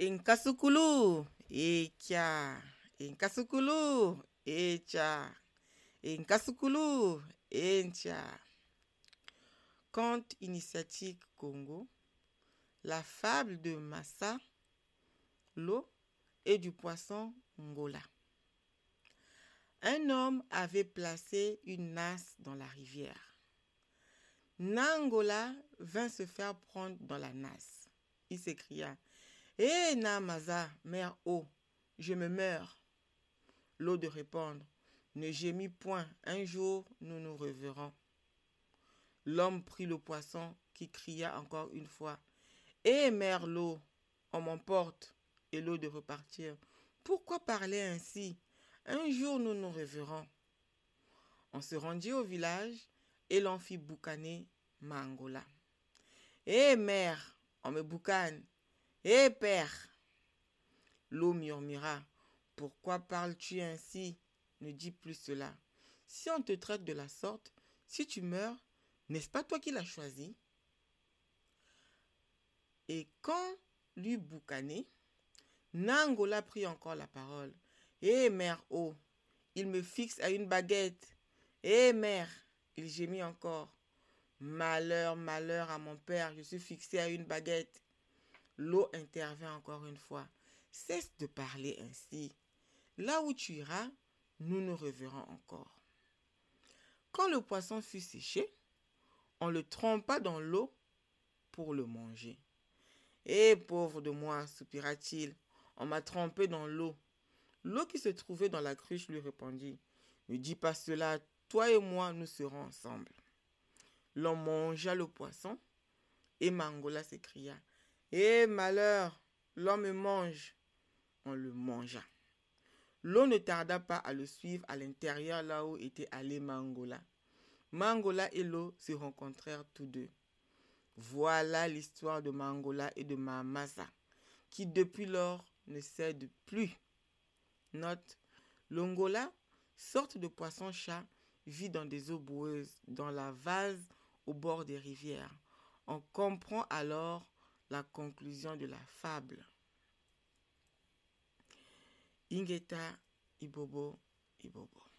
Inkasukulu, echa. Inkasukulu, echa. Inkasukulu, encha. Conte initiatique Congo. La fable de Massa, l'eau et du poisson Ngola. Un homme avait placé une nasse dans la rivière. Nangola vint se faire prendre dans la nasse. Il s'écria Hé Namaza, mère eau, je me meurs. L'eau de répondre Ne gémis point, un jour nous nous reverrons. L'homme prit le poisson qui cria encore une fois Hé mère l'eau, on m'emporte. Et l'eau de repartir Pourquoi parler ainsi? Un jour nous nous reverrons. On se rendit au village et l'on fit boucaner Mangola. Hé mère, on me boucane. Hé père L'eau murmura. Pourquoi parles-tu ainsi? Ne dis plus cela. Si on te traite de la sorte, si tu meurs, n'est-ce pas toi qui l'as choisi? Et quand lui boucané, Nangola prit encore la parole. Hé mère eau, il me fixe à une baguette. Hé mère, il gémit encore. Malheur, malheur à mon père, je suis fixé à une baguette. L'eau intervient encore une fois. Cesse de parler ainsi. Là où tu iras, nous nous reverrons encore. Quand le poisson fut séché, on le trempa dans l'eau pour le manger. Eh pauvre de moi, soupira-t-il, on m'a trempé dans l'eau. L'eau qui se trouvait dans la cruche lui répondit Ne dis pas cela, toi et moi nous serons ensemble. L'on mangea le poisson et Mangola s'écria Eh malheur, l'homme me mange. On le mangea. L'eau ne tarda pas à le suivre à l'intérieur là où était allé Mangola. Mangola et l'eau se rencontrèrent tous deux. Voilà l'histoire de Mangola et de Mamasa, qui depuis lors ne cède plus. Note L'Ongola, sorte de poisson-chat, vit dans des eaux boueuses, dans la vase au bord des rivières. On comprend alors la conclusion de la fable. Ingeta Ibobo Ibobo.